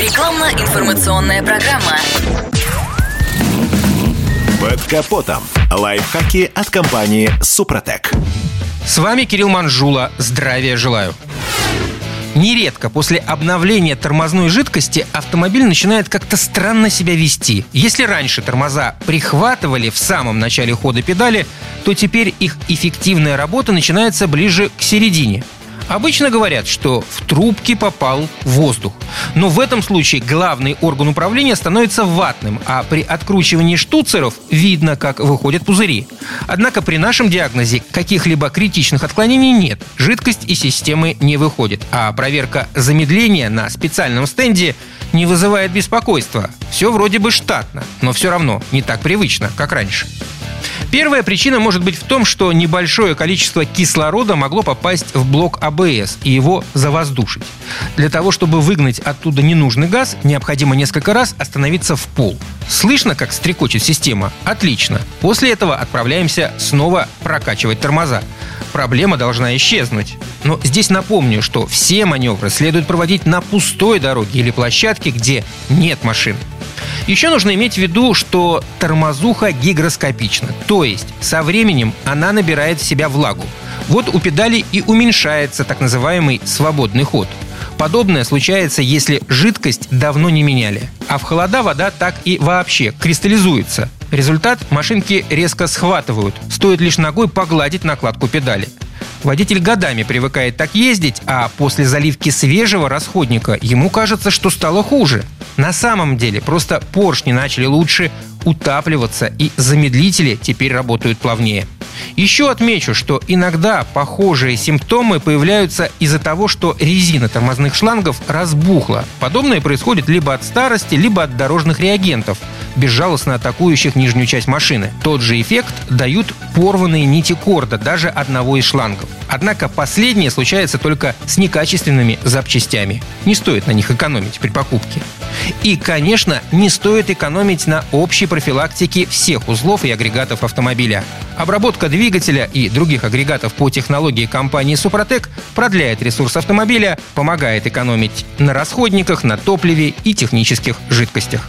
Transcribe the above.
Рекламно-информационная программа. Под капотом. Лайфхаки от компании «Супротек». С вами Кирилл Манжула. Здравия желаю. Нередко после обновления тормозной жидкости автомобиль начинает как-то странно себя вести. Если раньше тормоза прихватывали в самом начале хода педали, то теперь их эффективная работа начинается ближе к середине. Обычно говорят, что в трубке попал воздух. Но в этом случае главный орган управления становится ватным, а при откручивании штуцеров видно, как выходят пузыри. Однако при нашем диагнозе каких-либо критичных отклонений нет. Жидкость из системы не выходит, а проверка замедления на специальном стенде не вызывает беспокойства. Все вроде бы штатно, но все равно не так привычно, как раньше. Первая причина может быть в том, что небольшое количество кислорода могло попасть в блок АБС и его завоздушить. Для того, чтобы выгнать оттуда ненужный газ, необходимо несколько раз остановиться в пол. Слышно, как стрекочет система? Отлично. После этого отправляемся снова прокачивать тормоза. Проблема должна исчезнуть. Но здесь напомню, что все маневры следует проводить на пустой дороге или площадке, где нет машин. Еще нужно иметь в виду, что тормозуха гигроскопична, то есть со временем она набирает в себя влагу. Вот у педали и уменьшается так называемый свободный ход. Подобное случается, если жидкость давно не меняли. А в холода вода так и вообще кристаллизуется. Результат – машинки резко схватывают. Стоит лишь ногой погладить накладку педали. Водитель годами привыкает так ездить, а после заливки свежего расходника ему кажется, что стало хуже. На самом деле просто поршни начали лучше утапливаться и замедлители теперь работают плавнее. Еще отмечу, что иногда похожие симптомы появляются из-за того, что резина тормозных шлангов разбухла. Подобное происходит либо от старости, либо от дорожных реагентов – безжалостно атакующих нижнюю часть машины. Тот же эффект дают порванные нити корда даже одного из шлангов. Однако последнее случается только с некачественными запчастями. Не стоит на них экономить при покупке. И, конечно, не стоит экономить на общей профилактике всех узлов и агрегатов автомобиля. Обработка двигателя и других агрегатов по технологии компании «Супротек» продляет ресурс автомобиля, помогает экономить на расходниках, на топливе и технических жидкостях.